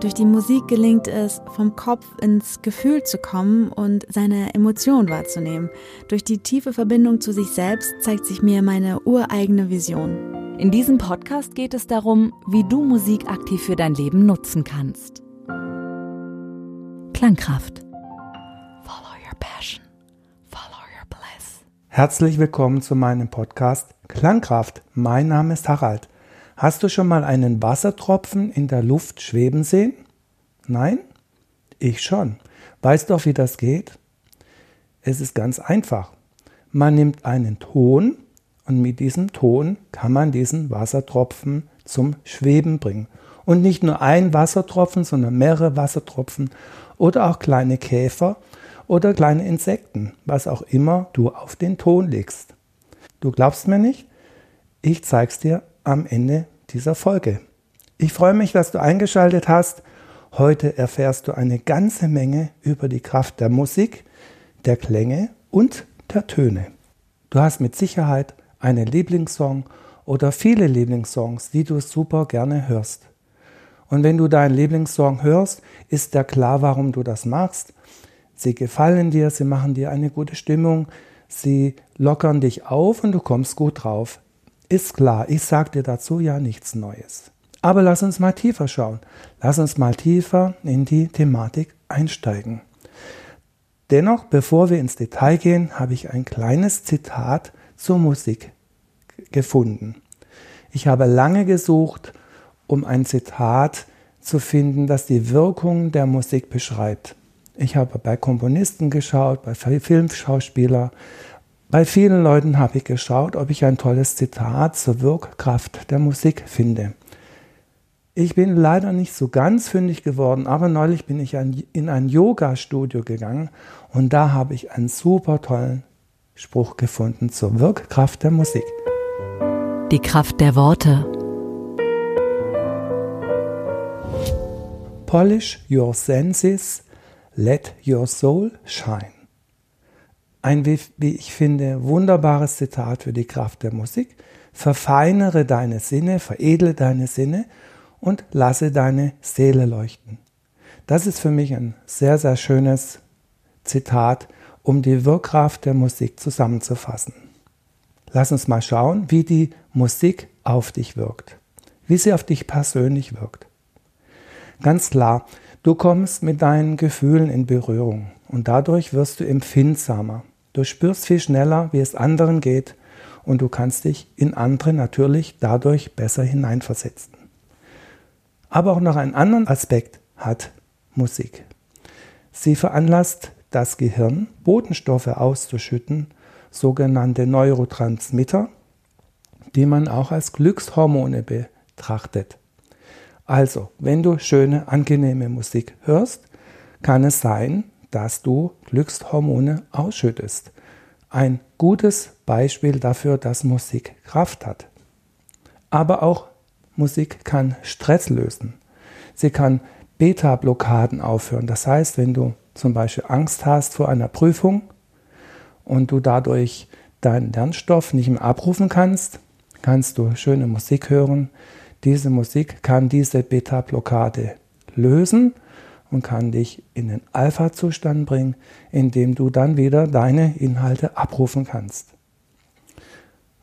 Durch die Musik gelingt es, vom Kopf ins Gefühl zu kommen und seine Emotionen wahrzunehmen. Durch die tiefe Verbindung zu sich selbst zeigt sich mir meine ureigene Vision. In diesem Podcast geht es darum, wie du Musik aktiv für dein Leben nutzen kannst. Klangkraft. Follow your passion. Follow your bliss. Herzlich willkommen zu meinem Podcast Klangkraft. Mein Name ist Harald. Hast du schon mal einen Wassertropfen in der Luft schweben sehen? Nein? Ich schon. Weißt doch, wie das geht? Es ist ganz einfach. Man nimmt einen Ton und mit diesem Ton kann man diesen Wassertropfen zum Schweben bringen. Und nicht nur ein Wassertropfen, sondern mehrere Wassertropfen oder auch kleine Käfer oder kleine Insekten, was auch immer du auf den Ton legst. Du glaubst mir nicht? Ich zeig's dir am Ende dieser Folge. Ich freue mich, dass du eingeschaltet hast. Heute erfährst du eine ganze Menge über die Kraft der Musik, der Klänge und der Töne. Du hast mit Sicherheit einen Lieblingssong oder viele Lieblingssongs, die du super gerne hörst. Und wenn du deinen Lieblingssong hörst, ist dir klar, warum du das machst. Sie gefallen dir, sie machen dir eine gute Stimmung, sie lockern dich auf und du kommst gut drauf. Ist klar, ich sage dir dazu ja nichts Neues. Aber lass uns mal tiefer schauen. Lass uns mal tiefer in die Thematik einsteigen. Dennoch, bevor wir ins Detail gehen, habe ich ein kleines Zitat zur Musik gefunden. Ich habe lange gesucht, um ein Zitat zu finden, das die Wirkung der Musik beschreibt. Ich habe bei Komponisten geschaut, bei Filmschauspielern, bei vielen Leuten habe ich geschaut, ob ich ein tolles Zitat zur Wirkkraft der Musik finde. Ich bin leider nicht so ganz fündig geworden, aber neulich bin ich in ein Yoga-Studio gegangen und da habe ich einen super tollen Spruch gefunden zur Wirkkraft der Musik. Die Kraft der Worte. Polish your senses, let your soul shine ein, wie ich finde, wunderbares Zitat für die Kraft der Musik. Verfeinere deine Sinne, veredle deine Sinne und lasse deine Seele leuchten. Das ist für mich ein sehr, sehr schönes Zitat, um die Wirkkraft der Musik zusammenzufassen. Lass uns mal schauen, wie die Musik auf dich wirkt, wie sie auf dich persönlich wirkt. Ganz klar, du kommst mit deinen Gefühlen in Berührung und dadurch wirst du empfindsamer. Du spürst viel schneller, wie es anderen geht und du kannst dich in andere natürlich dadurch besser hineinversetzen. Aber auch noch einen anderen Aspekt hat Musik. Sie veranlasst das Gehirn, Botenstoffe auszuschütten, sogenannte Neurotransmitter, die man auch als Glückshormone betrachtet. Also, wenn du schöne, angenehme Musik hörst, kann es sein, dass du Glückshormone ausschüttest. Ein gutes Beispiel dafür, dass Musik Kraft hat. Aber auch Musik kann Stress lösen. Sie kann Beta-Blockaden aufhören. Das heißt, wenn du zum Beispiel Angst hast vor einer Prüfung und du dadurch deinen Lernstoff nicht mehr abrufen kannst, kannst du schöne Musik hören. Diese Musik kann diese Beta-Blockade lösen und kann dich in den Alpha-Zustand bringen, in dem du dann wieder deine Inhalte abrufen kannst.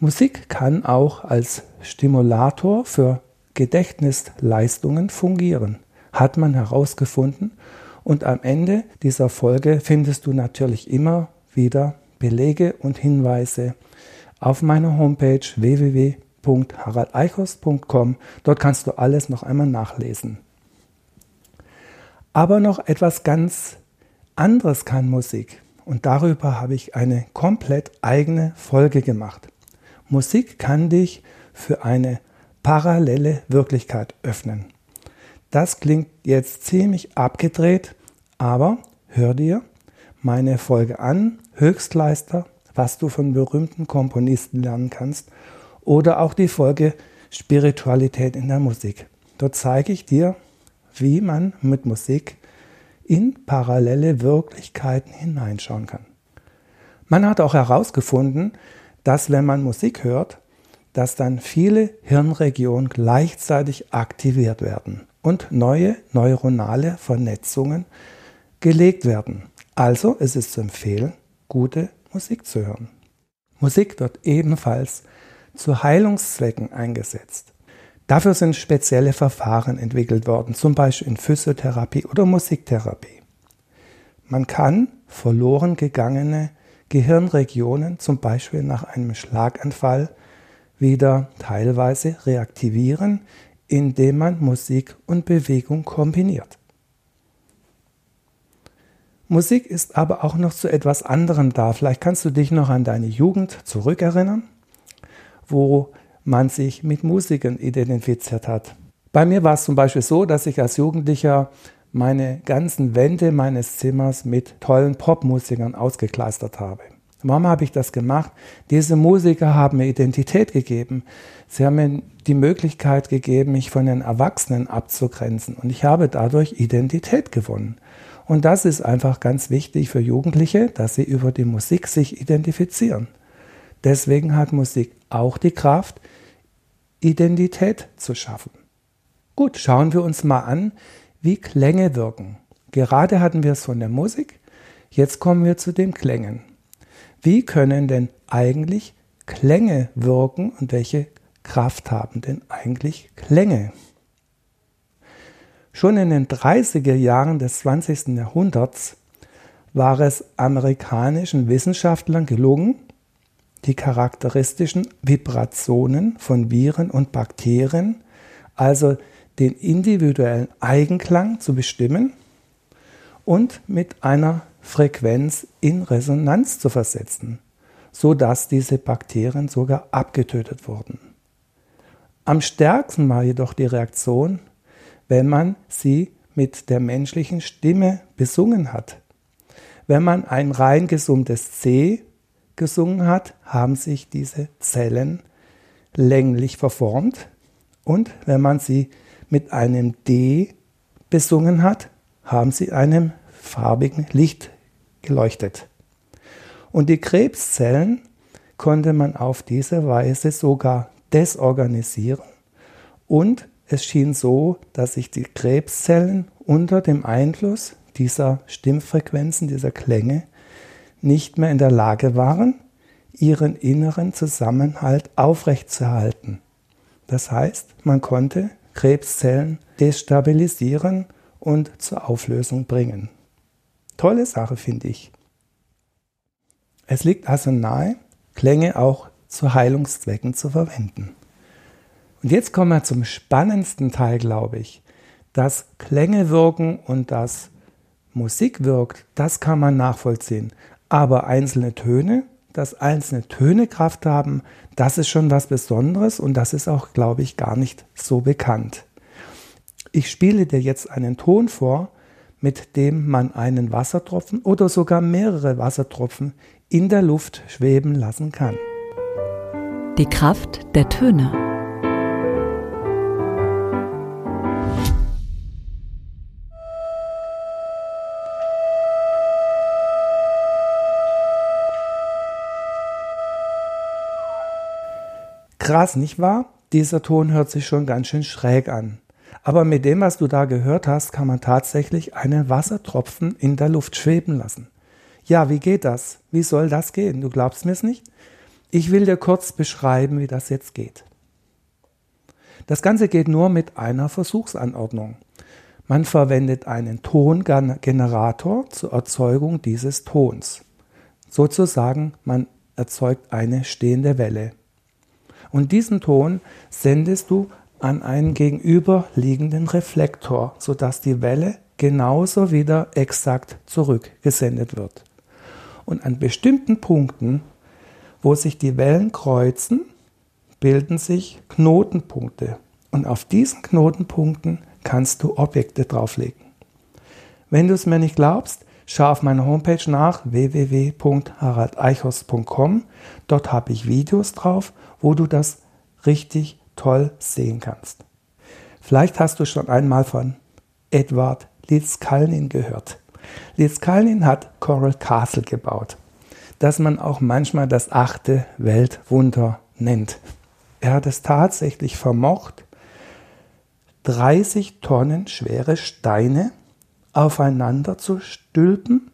Musik kann auch als Stimulator für Gedächtnisleistungen fungieren, hat man herausgefunden. Und am Ende dieser Folge findest du natürlich immer wieder Belege und Hinweise auf meiner Homepage www.haraldeichhorst.com. Dort kannst du alles noch einmal nachlesen. Aber noch etwas ganz anderes kann Musik. Und darüber habe ich eine komplett eigene Folge gemacht. Musik kann dich für eine parallele Wirklichkeit öffnen. Das klingt jetzt ziemlich abgedreht, aber hör dir meine Folge an, Höchstleister, was du von berühmten Komponisten lernen kannst, oder auch die Folge Spiritualität in der Musik. Dort zeige ich dir, wie man mit Musik in parallele Wirklichkeiten hineinschauen kann. Man hat auch herausgefunden, dass wenn man Musik hört, dass dann viele Hirnregionen gleichzeitig aktiviert werden und neue neuronale Vernetzungen gelegt werden. Also ist es zu empfehlen, gute Musik zu hören. Musik wird ebenfalls zu Heilungszwecken eingesetzt. Dafür sind spezielle Verfahren entwickelt worden, zum Beispiel in Physiotherapie oder Musiktherapie. Man kann verloren gegangene Gehirnregionen, zum Beispiel nach einem Schlaganfall, wieder teilweise reaktivieren, indem man Musik und Bewegung kombiniert. Musik ist aber auch noch zu etwas anderem da. Vielleicht kannst du dich noch an deine Jugend zurückerinnern, wo man sich mit Musikern identifiziert hat. Bei mir war es zum Beispiel so, dass ich als Jugendlicher meine ganzen Wände meines Zimmers mit tollen Popmusikern ausgekleistert habe. Warum habe ich das gemacht? Diese Musiker haben mir Identität gegeben. Sie haben mir die Möglichkeit gegeben, mich von den Erwachsenen abzugrenzen. Und ich habe dadurch Identität gewonnen. Und das ist einfach ganz wichtig für Jugendliche, dass sie über die Musik sich identifizieren. Deswegen hat Musik auch die Kraft, Identität zu schaffen. Gut, schauen wir uns mal an, wie Klänge wirken. Gerade hatten wir es von der Musik, jetzt kommen wir zu den Klängen. Wie können denn eigentlich Klänge wirken und welche Kraft haben denn eigentlich Klänge? Schon in den 30er Jahren des 20. Jahrhunderts war es amerikanischen Wissenschaftlern gelungen, die charakteristischen Vibrationen von Viren und Bakterien, also den individuellen Eigenklang zu bestimmen und mit einer Frequenz in Resonanz zu versetzen, sodass diese Bakterien sogar abgetötet wurden. Am stärksten war jedoch die Reaktion, wenn man sie mit der menschlichen Stimme besungen hat. Wenn man ein rein gesummtes C gesungen hat, haben sich diese Zellen länglich verformt und wenn man sie mit einem D besungen hat, haben sie einem farbigen Licht geleuchtet. Und die Krebszellen konnte man auf diese Weise sogar desorganisieren und es schien so, dass sich die Krebszellen unter dem Einfluss dieser Stimmfrequenzen, dieser Klänge nicht mehr in der Lage waren, ihren inneren Zusammenhalt aufrechtzuerhalten. Das heißt, man konnte Krebszellen destabilisieren und zur Auflösung bringen. Tolle Sache, finde ich. Es liegt also nahe, Klänge auch zu Heilungszwecken zu verwenden. Und jetzt kommen wir zum spannendsten Teil, glaube ich. Dass Klänge wirken und dass Musik wirkt, das kann man nachvollziehen. Aber einzelne Töne, dass einzelne Töne Kraft haben, das ist schon was Besonderes und das ist auch, glaube ich, gar nicht so bekannt. Ich spiele dir jetzt einen Ton vor, mit dem man einen Wassertropfen oder sogar mehrere Wassertropfen in der Luft schweben lassen kann. Die Kraft der Töne. Krass, nicht wahr? Dieser Ton hört sich schon ganz schön schräg an. Aber mit dem, was du da gehört hast, kann man tatsächlich einen Wassertropfen in der Luft schweben lassen. Ja, wie geht das? Wie soll das gehen? Du glaubst mir es nicht? Ich will dir kurz beschreiben, wie das jetzt geht. Das Ganze geht nur mit einer Versuchsanordnung. Man verwendet einen Tongenerator zur Erzeugung dieses Tons. Sozusagen, man erzeugt eine stehende Welle. Und diesen Ton sendest du an einen gegenüberliegenden Reflektor, sodass die Welle genauso wieder exakt zurückgesendet wird. Und an bestimmten Punkten, wo sich die Wellen kreuzen, bilden sich Knotenpunkte. Und auf diesen Knotenpunkten kannst du Objekte drauflegen. Wenn du es mir nicht glaubst, Schau auf meiner Homepage nach www.haraldeichhorst.com. Dort habe ich Videos drauf, wo du das richtig toll sehen kannst. Vielleicht hast du schon einmal von Edward Litzkalnin gehört. Litzkalnin hat Coral Castle gebaut, das man auch manchmal das achte Weltwunder nennt. Er hat es tatsächlich vermocht, 30 Tonnen schwere Steine aufeinander zu stülpen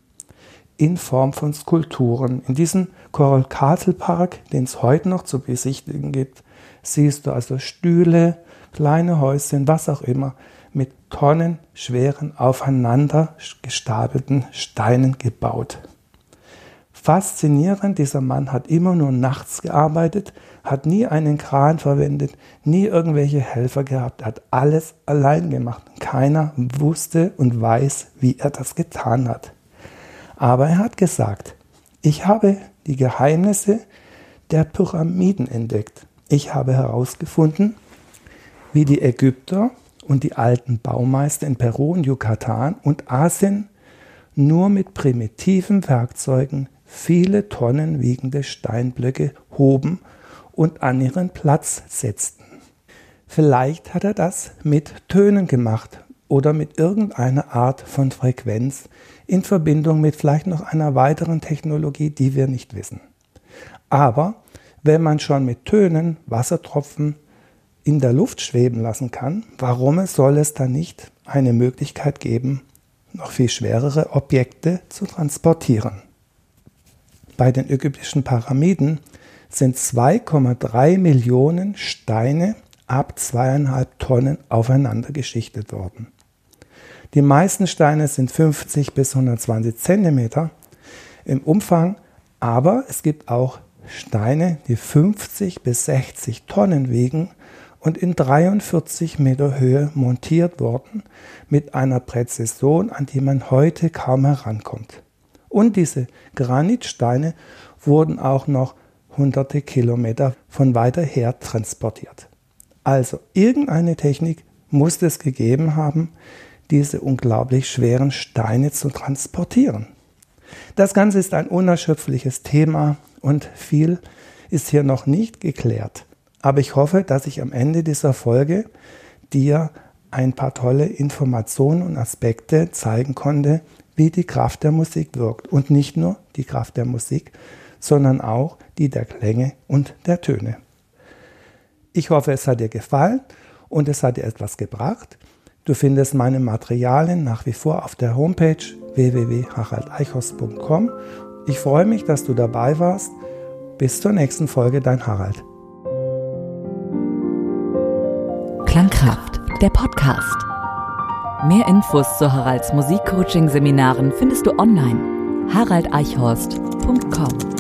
in Form von Skulpturen. In diesem Coral Castle Park, den es heute noch zu besichtigen gibt, siehst du also Stühle, kleine Häuschen, was auch immer, mit tonnenschweren, aufeinander gestapelten Steinen gebaut. Faszinierend, dieser Mann hat immer nur nachts gearbeitet, hat nie einen Kran verwendet, nie irgendwelche Helfer gehabt, hat alles allein gemacht. Keiner wusste und weiß, wie er das getan hat. Aber er hat gesagt, ich habe die Geheimnisse der Pyramiden entdeckt. Ich habe herausgefunden, wie die Ägypter und die alten Baumeister in Peru und Yucatan und Asien nur mit primitiven Werkzeugen viele Tonnen wiegende Steinblöcke hoben und an ihren Platz setzten. Vielleicht hat er das mit Tönen gemacht oder mit irgendeiner Art von Frequenz in Verbindung mit vielleicht noch einer weiteren Technologie, die wir nicht wissen. Aber wenn man schon mit Tönen Wassertropfen in der Luft schweben lassen kann, warum soll es dann nicht eine Möglichkeit geben, noch viel schwerere Objekte zu transportieren? Bei den ägyptischen Pyramiden sind 2,3 Millionen Steine ab zweieinhalb Tonnen aufeinander geschichtet worden. Die meisten Steine sind 50 bis 120 Zentimeter im Umfang, aber es gibt auch Steine, die 50 bis 60 Tonnen wiegen und in 43 Meter Höhe montiert wurden mit einer Präzision, an die man heute kaum herankommt. Und diese Granitsteine wurden auch noch hunderte Kilometer von weiter her transportiert. Also irgendeine Technik muss es gegeben haben, diese unglaublich schweren Steine zu transportieren. Das Ganze ist ein unerschöpfliches Thema und viel ist hier noch nicht geklärt. Aber ich hoffe, dass ich am Ende dieser Folge dir ein paar tolle Informationen und Aspekte zeigen konnte, wie die Kraft der Musik wirkt. Und nicht nur die Kraft der Musik, sondern auch die der Klänge und der Töne. Ich hoffe, es hat dir gefallen und es hat dir etwas gebracht. Du findest meine Materialien nach wie vor auf der Homepage www.haraldeichhorst.com. Ich freue mich, dass du dabei warst. Bis zur nächsten Folge, dein Harald. Klangkraft, der Podcast. Mehr Infos zu Haralds Musikcoaching-Seminaren findest du online haraldeichhorst.com.